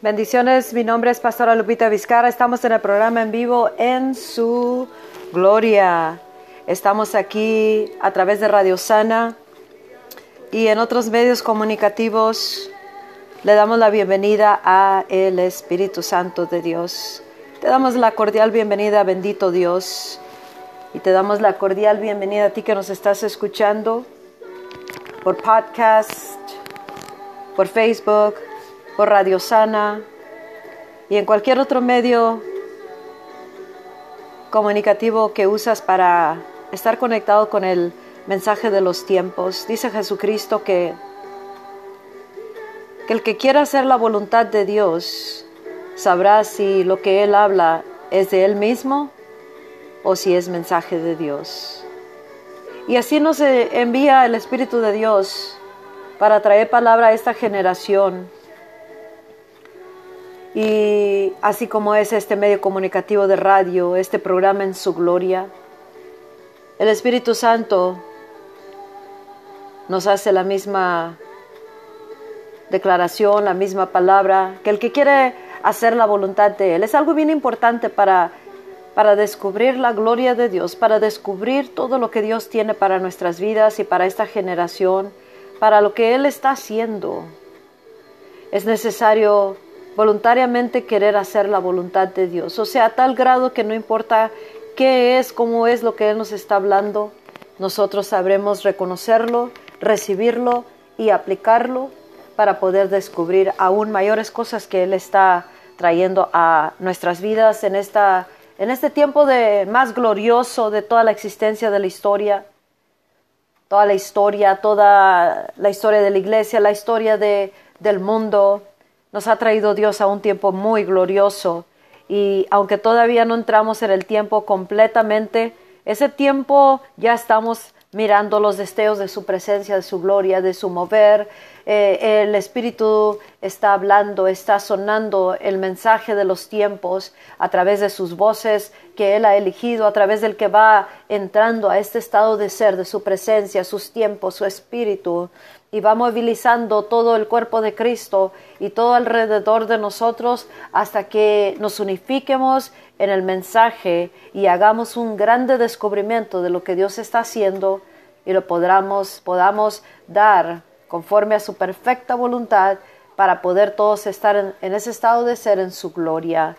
Bendiciones, mi nombre es Pastora Lupita Vizcara. Estamos en el programa en vivo en su gloria. Estamos aquí a través de Radio Sana y en otros medios comunicativos. Le damos la bienvenida a el Espíritu Santo de Dios. Te damos la cordial bienvenida, bendito Dios. Y te damos la cordial bienvenida a ti que nos estás escuchando por podcast, por Facebook, por Radio Sana y en cualquier otro medio comunicativo que usas para estar conectado con el mensaje de los tiempos. Dice Jesucristo que, que el que quiera hacer la voluntad de Dios sabrá si lo que Él habla es de Él mismo o si es mensaje de Dios. Y así nos envía el Espíritu de Dios para traer palabra a esta generación y así como es este medio comunicativo de radio, este programa en su gloria, el Espíritu Santo nos hace la misma declaración, la misma palabra, que el que quiere hacer la voluntad de Él es algo bien importante para, para descubrir la gloria de Dios, para descubrir todo lo que Dios tiene para nuestras vidas y para esta generación, para lo que Él está haciendo. Es necesario voluntariamente querer hacer la voluntad de Dios. O sea, a tal grado que no importa qué es, cómo es lo que Él nos está hablando, nosotros sabremos reconocerlo, recibirlo y aplicarlo para poder descubrir aún mayores cosas que Él está trayendo a nuestras vidas en, esta, en este tiempo de, más glorioso de toda la existencia de la historia, toda la historia, toda la historia de la iglesia, la historia de, del mundo, nos ha traído Dios a un tiempo muy glorioso y aunque todavía no entramos en el tiempo completamente, ese tiempo ya estamos mirando los deseos de su presencia, de su gloria, de su mover. Eh, el Espíritu está hablando, está sonando el mensaje de los tiempos a través de sus voces que Él ha elegido, a través del que va entrando a este estado de ser, de su presencia, sus tiempos, su Espíritu y va movilizando todo el cuerpo de Cristo y todo alrededor de nosotros hasta que nos unifiquemos en el mensaje y hagamos un grande descubrimiento de lo que Dios está haciendo y lo podamos, podamos dar conforme a su perfecta voluntad para poder todos estar en, en ese estado de ser en su gloria.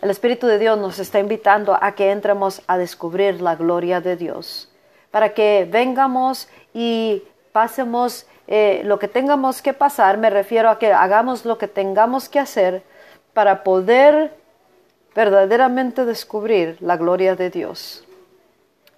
El Espíritu de Dios nos está invitando a que entremos a descubrir la gloria de Dios, para que vengamos y pasemos eh, lo que tengamos que pasar, me refiero a que hagamos lo que tengamos que hacer para poder verdaderamente descubrir la gloria de Dios.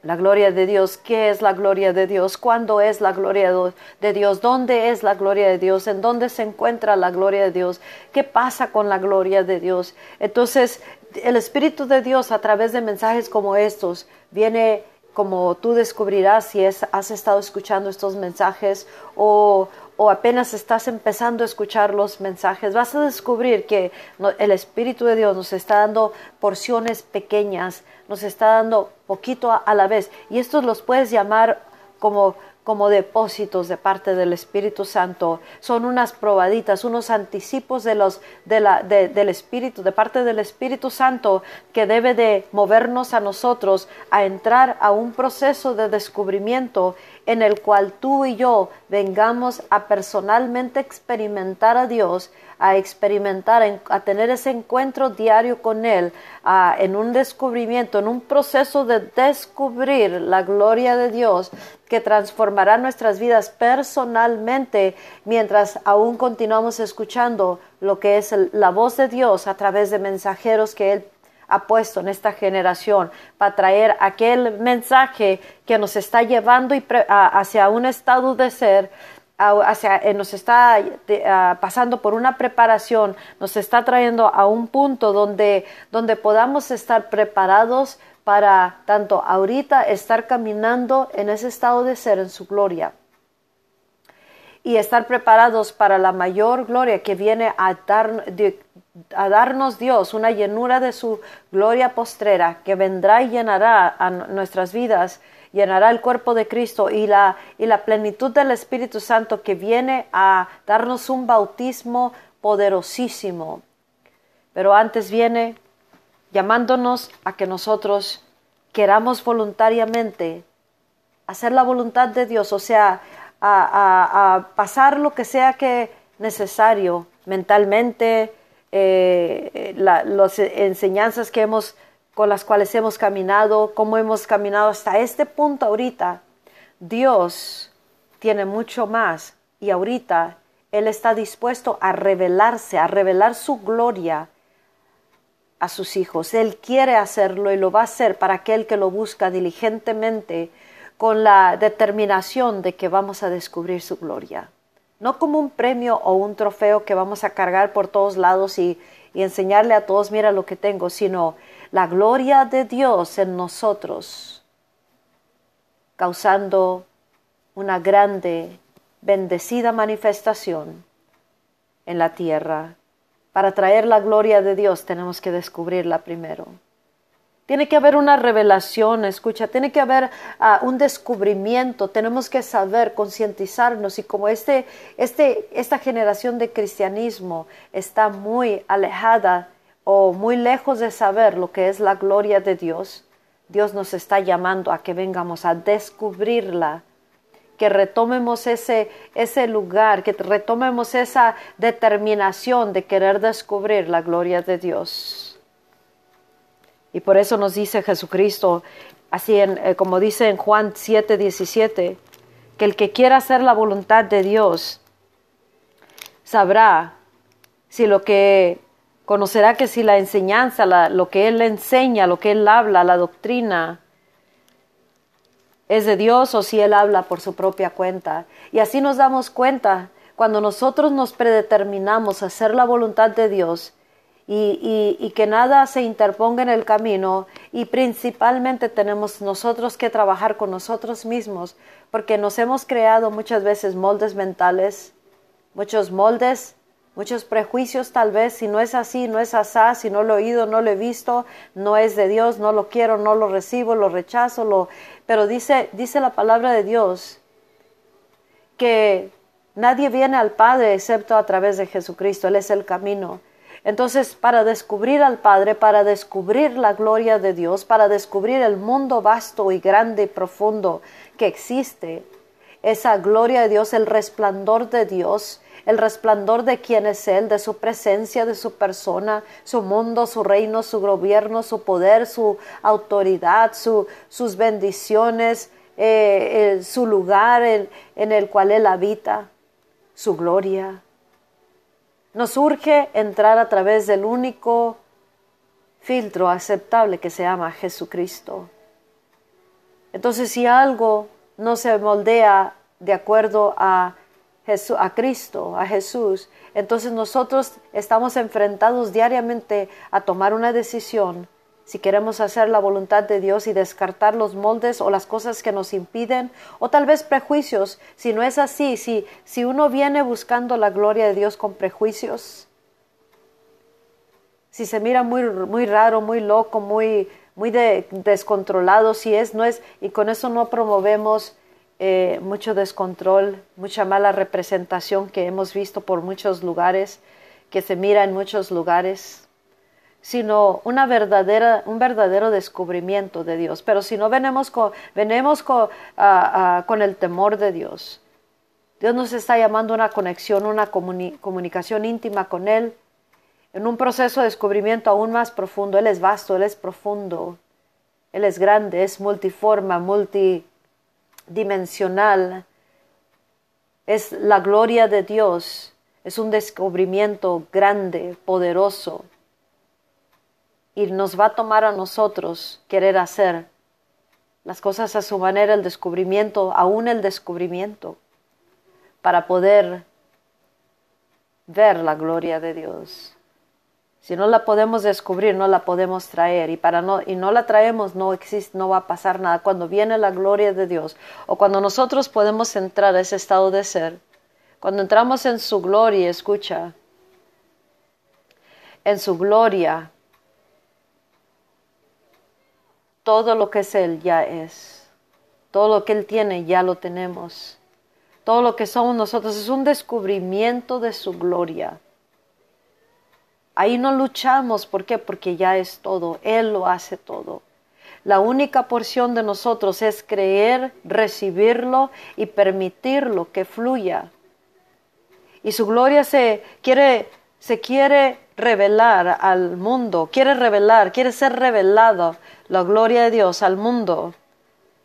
La gloria de Dios, ¿qué es la gloria de Dios? ¿Cuándo es la gloria de Dios? ¿Dónde es la gloria de Dios? ¿En dónde se encuentra la gloria de Dios? ¿Qué pasa con la gloria de Dios? Entonces, el Espíritu de Dios a través de mensajes como estos viene como tú descubrirás si has estado escuchando estos mensajes o, apenas estás empezando a escuchar los mensajes, vas a descubrir que el Espíritu de Dios nos está dando porciones pequeñas, nos está dando poquito a la vez. Y estos los puedes llamar como como depósitos de parte del Espíritu Santo. Son unas probaditas, unos anticipos de los, de la, del Espíritu, de parte del Espíritu Santo, que debe de movernos a nosotros a entrar a un proceso de descubrimiento en el cual tú y yo vengamos a personalmente experimentar a Dios, a experimentar, a tener ese encuentro diario con Él, en un descubrimiento, en un proceso de descubrir la gloria de Dios que transformará nuestras vidas personalmente mientras aún continuamos escuchando lo que es la voz de Dios a través de mensajeros que Él ha puesto en esta generación para traer aquel mensaje que nos está llevando hacia un estado de ser, hacia, eh, nos está pasando por una preparación, nos está trayendo a un punto donde, donde podamos estar preparados para tanto ahorita estar caminando en ese estado de ser en su gloria y estar preparados para la mayor gloria que viene a, dar, a darnos Dios, una llenura de su gloria postrera que vendrá y llenará a nuestras vidas, llenará el cuerpo de Cristo y la, y la plenitud del Espíritu Santo que viene a darnos un bautismo poderosísimo. Pero antes viene llamándonos a que nosotros queramos voluntariamente hacer la voluntad de Dios, o sea, a, pasar lo que sea que necesario mentalmente, eh, las enseñanzas que hemos, con las cuales hemos caminado, cómo hemos caminado hasta este punto ahorita. Dios tiene mucho más y ahorita Él está dispuesto a revelarse, a revelar su gloria a sus hijos. Él quiere hacerlo y lo va a hacer para aquel que lo busca diligentemente con la determinación de que vamos a descubrir su gloria. No como un premio o un trofeo que vamos a cargar por todos lados y, enseñarle a todos, mira lo que tengo, sino la gloria de Dios en nosotros, causando una grande, bendecida manifestación en la tierra. Para traer la gloria de Dios tenemos que descubrirla primero. Tiene que haber una revelación, escucha, tiene que haber ah, un descubrimiento, tenemos que saber, concientizarnos y como este, este, esta generación de cristianismo está muy alejada o muy lejos de saber lo que es la gloria de Dios, Dios nos está llamando a que vengamos a descubrirla, que retomemos ese, ese lugar, que retomemos esa determinación de querer descubrir la gloria de Dios. Y por eso nos dice Jesucristo, así en, eh, como dice en Juan 7, 17, que el que quiera hacer la voluntad de Dios sabrá si lo que conocerá que si la enseñanza, lo que Él enseña, lo que Él habla, la doctrina, es de Dios o si Él habla por su propia cuenta. Y así nos damos cuenta cuando nosotros nos predeterminamos a hacer la voluntad de Dios y, que nada se interponga en el camino y principalmente tenemos nosotros que trabajar con nosotros mismos porque nos hemos creado muchas veces moldes mentales, muchos moldes, muchos prejuicios tal vez, si no es así, no es asá, si no lo he oído, no lo he visto, no es de Dios, no lo quiero, no lo recibo, lo rechazo, pero dice, dice la palabra de Dios que nadie viene al Padre excepto a través de Jesucristo, Él es el camino. Entonces, para descubrir al Padre, para descubrir la gloria de Dios, para descubrir el mundo vasto y grande y profundo que existe, esa gloria de Dios, el resplandor de Dios, el resplandor de quién es Él, de su presencia, de su persona, su mundo, su reino, su gobierno, su poder, su autoridad, sus bendiciones, eh, su lugar en el cual Él habita, su gloria. Nos urge entrar a través del único filtro aceptable que se llama Jesucristo. Entonces, si algo no se moldea de acuerdo a, a Cristo, a Jesús, entonces nosotros estamos enfrentados diariamente a tomar una decisión si queremos hacer la voluntad de Dios y descartar los moldes o las cosas que nos impiden, o tal vez prejuicios, si no es así, si, si uno viene buscando la gloria de Dios con prejuicios, si se mira muy, muy raro, muy loco, muy, muy descontrolado, si es, no es, y con eso no promovemos eh, mucho descontrol, mucha mala representación que hemos visto por muchos lugares, que se mira en muchos lugares sino una verdadera, un verdadero descubrimiento de Dios. Pero si no venimos con, con, con el temor de Dios, Dios nos está llamando a una conexión, una comunicación íntima con Él, en un proceso de descubrimiento aún más profundo. Él es vasto, Él es profundo, Él es grande, es multiforma, multidimensional. Es la gloria de Dios, es un descubrimiento grande, poderoso y nos va a tomar a nosotros querer hacer las cosas a su manera, el descubrimiento, aún el descubrimiento, para poder ver la gloria de Dios. Si no la podemos descubrir, no la podemos traer y para no y no la traemos, no existe, no va a pasar nada. Cuando viene la gloria de Dios o cuando nosotros podemos entrar a ese estado de ser, cuando entramos en su gloria, escucha, en su gloria, todo lo que es Él ya es. Todo lo que Él tiene ya lo tenemos. Todo lo que somos nosotros es un descubrimiento de su gloria. Ahí no luchamos, ¿por qué? Porque ya es todo, Él lo hace todo. La única porción de nosotros es creer, recibirlo y permitirlo que fluya. Y su gloria se quiere, se quiere revelar al mundo, quiere revelar, quiere ser revelado la gloria de Dios al mundo,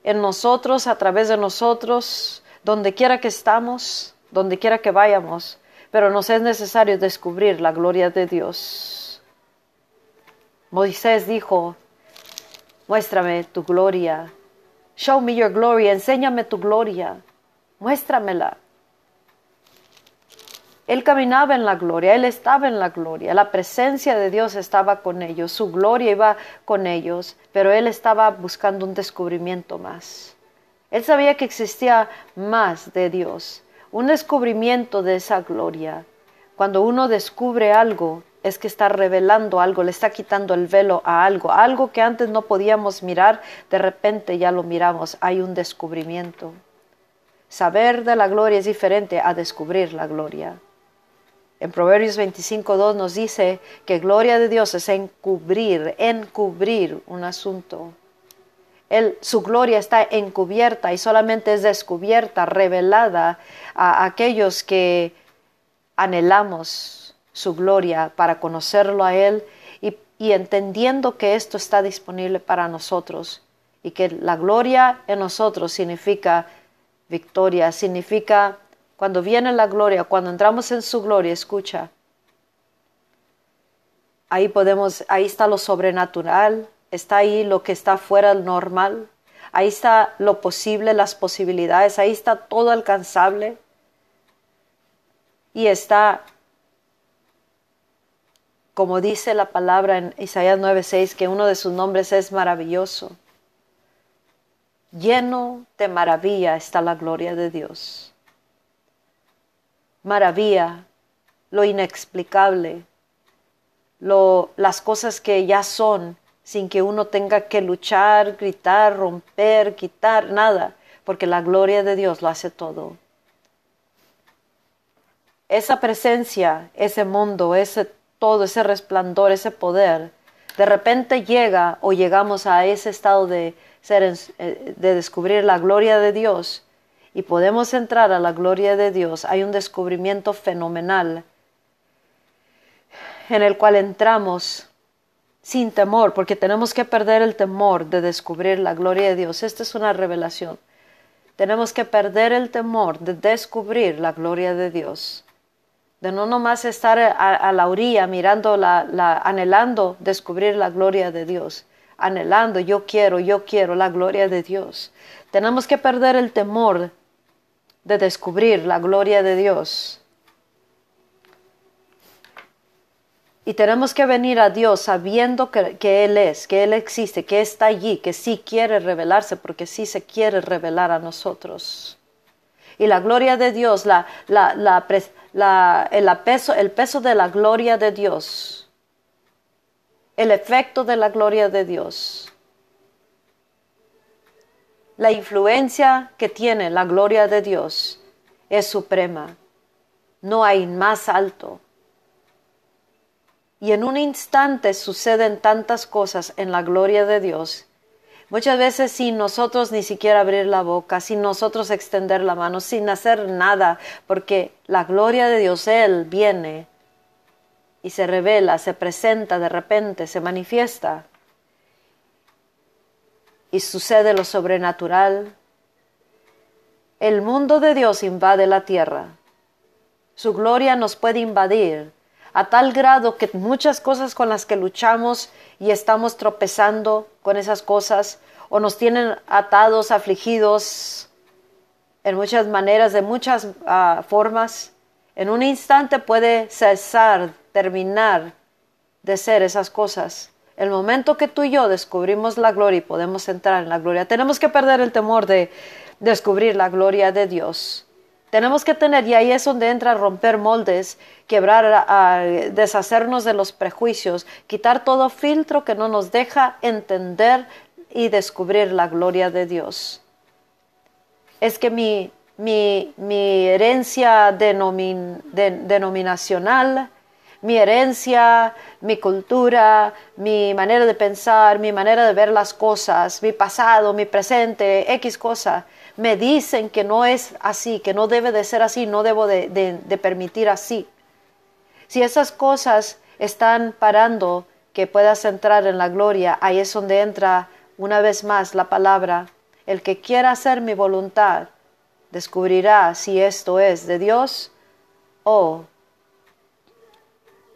en nosotros, a través de nosotros, donde quiera que estamos, donde quiera que vayamos, pero nos es necesario descubrir la gloria de Dios. Moisés dijo, muéstrame tu gloria, show me your glory, enséñame tu gloria, muéstramela. Él caminaba en la gloria, Él estaba en la gloria, la presencia de Dios estaba con ellos, su gloria iba con ellos, pero Él estaba buscando un descubrimiento más. Él sabía que existía más de Dios, un descubrimiento de esa gloria. Cuando uno descubre algo, es que está revelando algo, le está quitando el velo a algo, algo que antes no podíamos mirar, de repente ya lo miramos, hay un descubrimiento. Saber de la gloria es diferente a descubrir la gloria. En Proverbios 25.2 nos dice que gloria de Dios es encubrir, encubrir un asunto. Él, su gloria está encubierta y solamente es descubierta, revelada a aquellos que anhelamos su gloria para conocerlo a Él y, y entendiendo que esto está disponible para nosotros y que la gloria en nosotros significa victoria, significa cuando viene la gloria, cuando entramos en su gloria, escucha. Ahí podemos, ahí está lo sobrenatural, está ahí lo que está fuera del normal, ahí está lo posible, las posibilidades, ahí está todo alcanzable. Y está, como dice la palabra en Isaías 9:6, que uno de sus nombres es maravilloso. Lleno de maravilla está la gloria de Dios maravilla, lo inexplicable, lo, las cosas que ya son, sin que uno tenga que luchar, gritar, romper, quitar, nada, porque la gloria de Dios lo hace todo. Esa presencia, ese mundo, ese todo, ese resplandor, ese poder, de repente llega o llegamos a ese estado de, ser, eh, de descubrir la gloria de Dios y podemos entrar a la gloria de Dios, hay un descubrimiento fenomenal en el cual entramos sin temor, porque tenemos que perder el temor de descubrir la gloria de Dios. Esta es una revelación. Tenemos que perder el temor de descubrir la gloria de Dios. De no nomás estar a, la orilla mirando, la, anhelando descubrir la gloria de Dios. Anhelando, yo quiero, yo quiero la gloria de Dios. Tenemos que perder el temor de descubrir la gloria de Dios. Y tenemos que venir a Dios sabiendo que, Él es, que Él existe, que está allí, que sí quiere revelarse, porque sí se quiere revelar a nosotros. Y la gloria de Dios, la, el, peso, el peso de la gloria de Dios, el efecto de la gloria de Dios, la influencia que tiene la gloria de Dios es suprema. No hay más alto. Y en un instante suceden tantas cosas en la gloria de Dios. Muchas veces sin nosotros ni siquiera abrir la boca, sin nosotros extender la mano, sin hacer nada, porque la gloria de Dios, Él viene y se revela, se presenta de repente, se manifiesta y sucede lo sobrenatural. El mundo de Dios invade la tierra. Su gloria nos puede invadir a tal grado que muchas cosas con las que luchamos y estamos tropezando con esas cosas o nos tienen atados, afligidos en muchas maneras, de muchas ah, formas, en un instante puede cesar, terminar de ser esas cosas el momento que tú y yo descubrimos la gloria y podemos entrar en la gloria, tenemos que perder el temor de descubrir la gloria de Dios. Tenemos que tener, y ahí es donde entra romper moldes, quebrar, a, deshacernos de los prejuicios, quitar todo filtro que no nos deja entender y descubrir la gloria de Dios. Es que mi, mi, herencia denominacional mi herencia, mi cultura, mi manera de pensar, mi manera de ver las cosas, mi pasado, mi presente, X cosa, me dicen que no es así, que no debe de ser así, no debo de, permitir así. Si esas cosas están parando que puedas entrar en la gloria, ahí es donde entra una vez más la palabra, el que quiera hacer mi voluntad, descubrirá si esto es de Dios o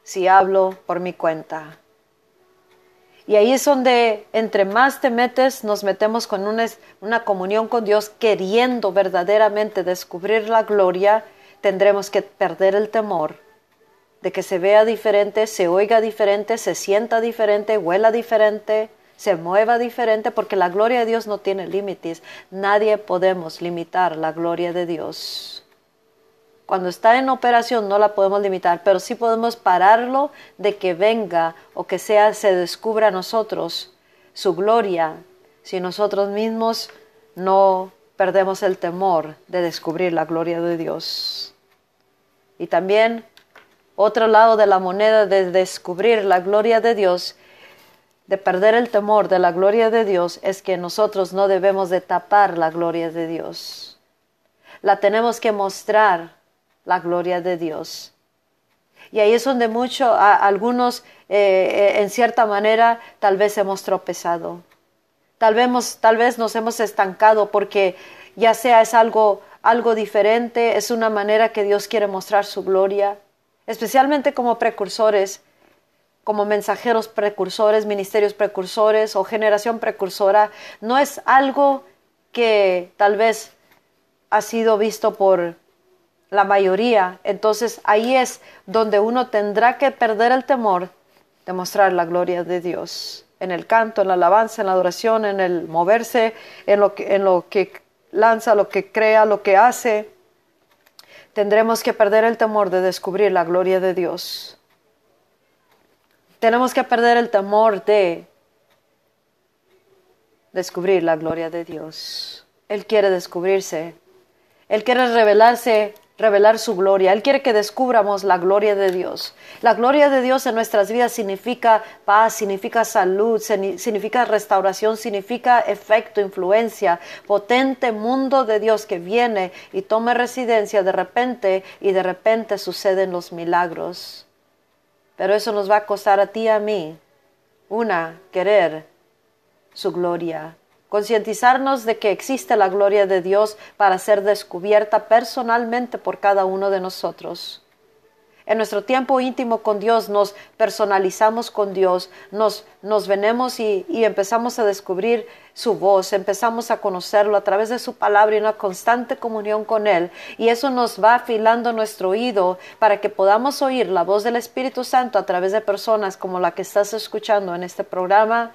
si hablo por mi cuenta. Y ahí es donde entre más te metes, nos metemos con una, una, comunión con Dios, queriendo verdaderamente descubrir la gloria, tendremos que perder el temor de que se vea diferente, se oiga diferente, se sienta diferente, huela diferente, se mueva diferente, porque la gloria de Dios no tiene límites. Nadie podemos limitar la gloria de Dios. Cuando está en operación no la podemos limitar, pero sí podemos pararlo de que venga o que sea se descubra a nosotros su gloria si nosotros mismos no perdemos el temor de descubrir la gloria de Dios. Y también otro lado de la moneda de descubrir la gloria de Dios, de perder el temor de la gloria de Dios, es que nosotros no debemos de tapar la gloria de Dios. La tenemos que mostrar la gloria de Dios. Y ahí es donde muchos, algunos, eh, eh, en cierta manera, tal vez hemos tropezado. Tal vez, tal vez nos hemos estancado porque ya sea es algo, algo diferente, es una manera que Dios quiere mostrar su gloria, especialmente como precursores, como mensajeros precursores, ministerios precursores o generación precursora. No es algo que tal vez ha sido visto por la mayoría. Entonces ahí es donde uno tendrá que perder el temor de mostrar la gloria de Dios. En el canto, en la alabanza, en la adoración, en el moverse, en lo que, lanza, lo que crea, lo que hace. Tendremos que perder el temor de descubrir la gloria de Dios. Tenemos que perder el temor de descubrir la gloria de Dios. Él quiere descubrirse. Él quiere revelarse revelar su gloria. Él quiere que descubramos la gloria de Dios. La gloria de Dios en nuestras vidas significa paz, significa salud, significa restauración, significa efecto, influencia, potente mundo de Dios que viene y toma residencia de repente y de repente suceden los milagros. Pero eso nos va a costar a ti y a mí una, querer su gloria, concientizarnos de que existe la gloria de Dios para ser descubierta personalmente por cada uno de nosotros. En nuestro tiempo íntimo con Dios nos personalizamos con Dios, nos, nos venemos y, y, empezamos a descubrir su voz, empezamos a conocerlo a través de su palabra y una constante comunión con Él. Y eso nos va afilando nuestro oído para que podamos oír la voz del Espíritu Santo a través de personas como la que estás escuchando en este programa,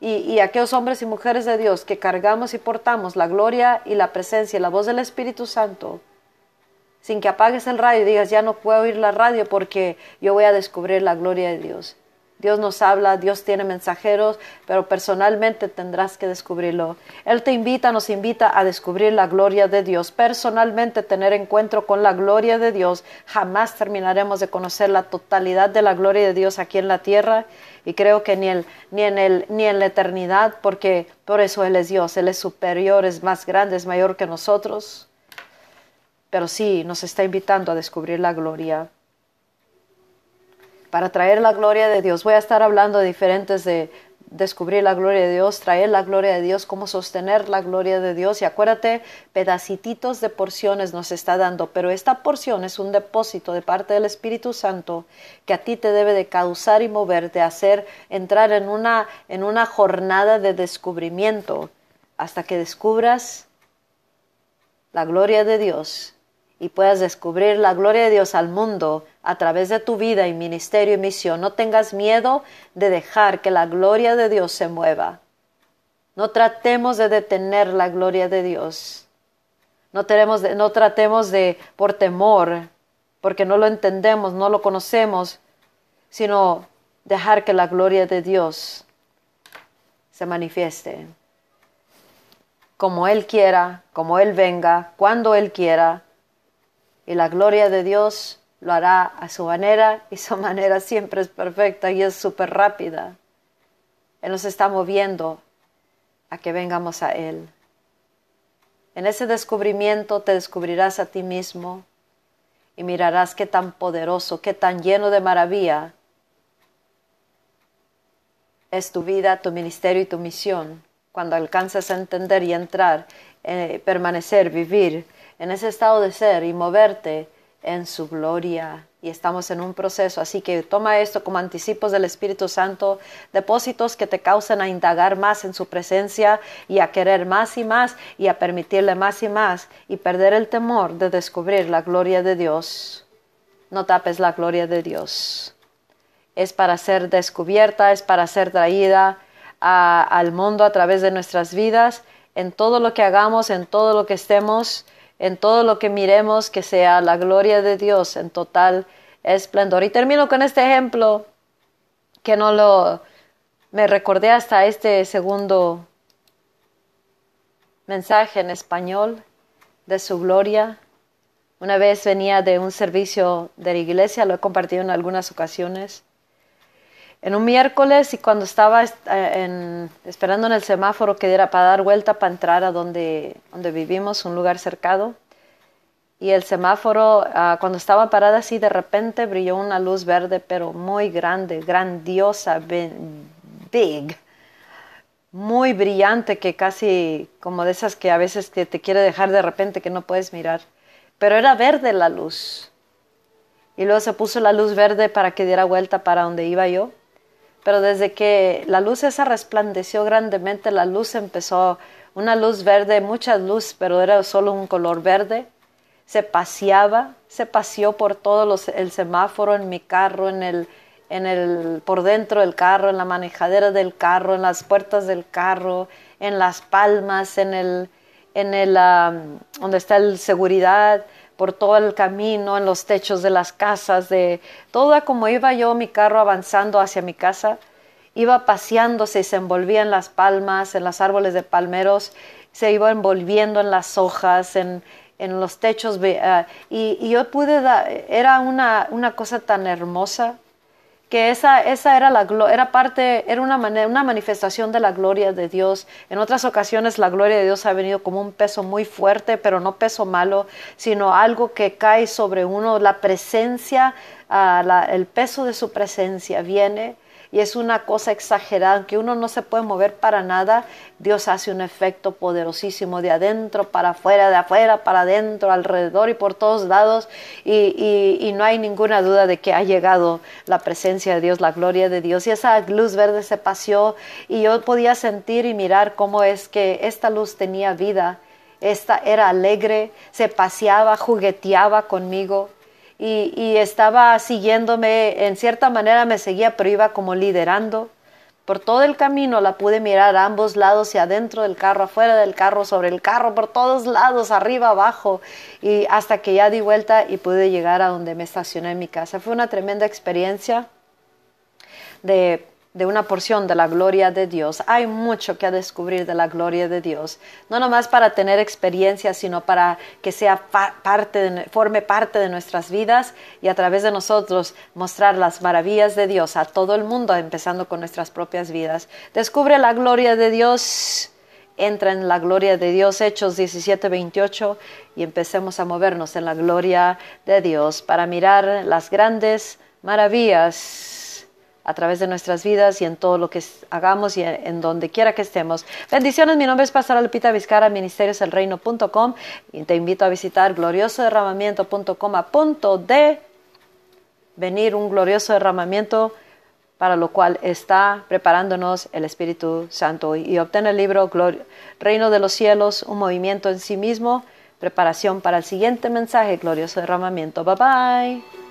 y, aquellos hombres y mujeres de Dios que cargamos y portamos la gloria y la presencia y la voz del Espíritu Santo, sin que apagues el radio y digas, ya no puedo oír la radio porque yo voy a descubrir la gloria de Dios. Dios nos habla, Dios tiene mensajeros, pero personalmente tendrás que descubrirlo. Él te invita, nos invita a descubrir la gloria de Dios. Personalmente tener encuentro con la gloria de Dios. Jamás terminaremos de conocer la totalidad de la gloria de Dios aquí en la tierra y creo que ni, ni, en el, ni en la eternidad, porque por eso Él es Dios, Él es superior, es más grande, es mayor que nosotros. Pero sí, nos está invitando a descubrir la gloria para traer la gloria de Dios. Voy a estar hablando de diferentes de descubrir la gloria de Dios, traer la gloria de Dios, cómo sostener la gloria de Dios. Y acuérdate, pedacititos de porciones nos está dando, pero esta porción es un depósito de parte del Espíritu Santo que a ti te debe de causar y mover, de hacer entrar en una, en una jornada de descubrimiento hasta que descubras la gloria de Dios y puedas descubrir la gloria de Dios al mundo a través de tu vida y ministerio y misión. No tengas miedo de dejar que la gloria de Dios se mueva. No tratemos de detener la gloria de Dios. No, no tratemos de, por temor, porque no lo entendemos, no lo conocemos, sino dejar que la gloria de Dios se manifieste. Como Él quiera, como Él venga, cuando Él quiera, y la gloria de Dios lo hará a su manera y su manera siempre es perfecta y es súper rápida. Él nos está moviendo a que vengamos a Él. En ese descubrimiento te descubrirás a ti mismo y mirarás qué tan poderoso, qué tan lleno de maravilla es tu vida, tu ministerio y tu misión cuando alcanzas a entender y entrar, eh, permanecer, vivir en ese estado de ser y moverte en su gloria. Y estamos en un proceso, así que toma esto como anticipos del Espíritu Santo, depósitos que te causan a indagar más en su presencia y a querer más y más y a permitirle más y más y perder el temor de descubrir la gloria de Dios. No tapes la gloria de Dios. Es para ser descubierta, es para ser traída al mundo a través de nuestras vidas, en todo lo que hagamos, en todo lo que estemos en todo lo que miremos que sea la gloria de Dios en total esplendor. Y termino con este ejemplo que no lo me recordé hasta este segundo mensaje en español de su gloria. Una vez venía de un servicio de la iglesia, lo he compartido en algunas ocasiones. En un miércoles y cuando estaba eh, esperando en el semáforo que diera para dar vuelta para entrar a donde, donde vivimos, un lugar cercado, y el semáforo, ah, cuando estaba parada así, de repente brilló una luz verde, pero muy grande, grandiosa, big, muy brillante, que casi como de esas que a veces te, te quiere dejar de repente que no puedes mirar. Pero era verde la luz. Y luego se puso la luz verde para que diera vuelta para donde iba yo pero desde que la luz esa resplandeció grandemente, la luz empezó, una luz verde, mucha luz, pero era solo un color verde, se paseaba, se paseó por todo el semáforo en mi carro, en el, en el, por dentro del carro, en la manejadera del carro, en las puertas del carro, en las palmas, en el, en el, donde está el seguridad, por todo el camino, en los techos de las casas, de toda como iba yo mi carro avanzando hacia mi casa, iba paseándose y se envolvía en las palmas, en los árboles de palmeros, se iba envolviendo en las hojas, en, en los techos, uh, y, y, yo pude, dar, era una, una cosa tan hermosa, que esa, esa era, la, era parte, era una, una manifestación de la gloria de Dios. En otras ocasiones la gloria de Dios ha venido como un peso muy fuerte, pero no peso malo, sino algo que cae sobre uno, la presencia, la, el peso de su presencia viene y es una cosa exagerada, que uno no se puede mover para nada, Dios hace un efecto poderosísimo de adentro para afuera, de afuera para adentro, alrededor y por todos lados, y, y, no hay ninguna duda de que ha llegado la presencia de Dios, la gloria de Dios, y esa luz verde se paseó y yo podía sentir y mirar cómo es que esta luz tenía vida. Esta era alegre, se paseaba, jugueteaba conmigo, y, estaba siguiéndome, en cierta manera me seguía, pero iba como liderando. Por todo el camino la pude mirar a ambos lados y adentro del carro, afuera del carro, sobre el carro, por todos lados, arriba, abajo, y hasta que ya di vuelta y pude llegar a donde me estacioné en mi casa. Fue una tremenda experiencia de de una porción de la gloria de Dios. Hay mucho que descubrir de la gloria de Dios, no nomás para tener experiencia, sino para que sea parte forme parte de nuestras vidas y a través de nosotros mostrar las maravillas de Dios a todo el mundo, empezando con nuestras propias vidas. Descubre la gloria de Dios. Entra en la gloria de Dios, Hechos 17, 28, y empecemos a movernos en la gloria de Dios para mirar las grandes maravillas a través de nuestras vidas y en todo lo que hagamos y en donde quiera que estemos. Bendiciones, mi nombre es Pastora Lupita Vizcara, ministerioselreino.com y te invito a visitar gloriosoderramamiento.com a punto de venir un glorioso derramamiento para lo cual está preparándonos el Espíritu Santo y obtener el libro Reino de los Cielos, un movimiento en sí mismo, preparación para el siguiente mensaje, glorioso derramamiento. Bye bye.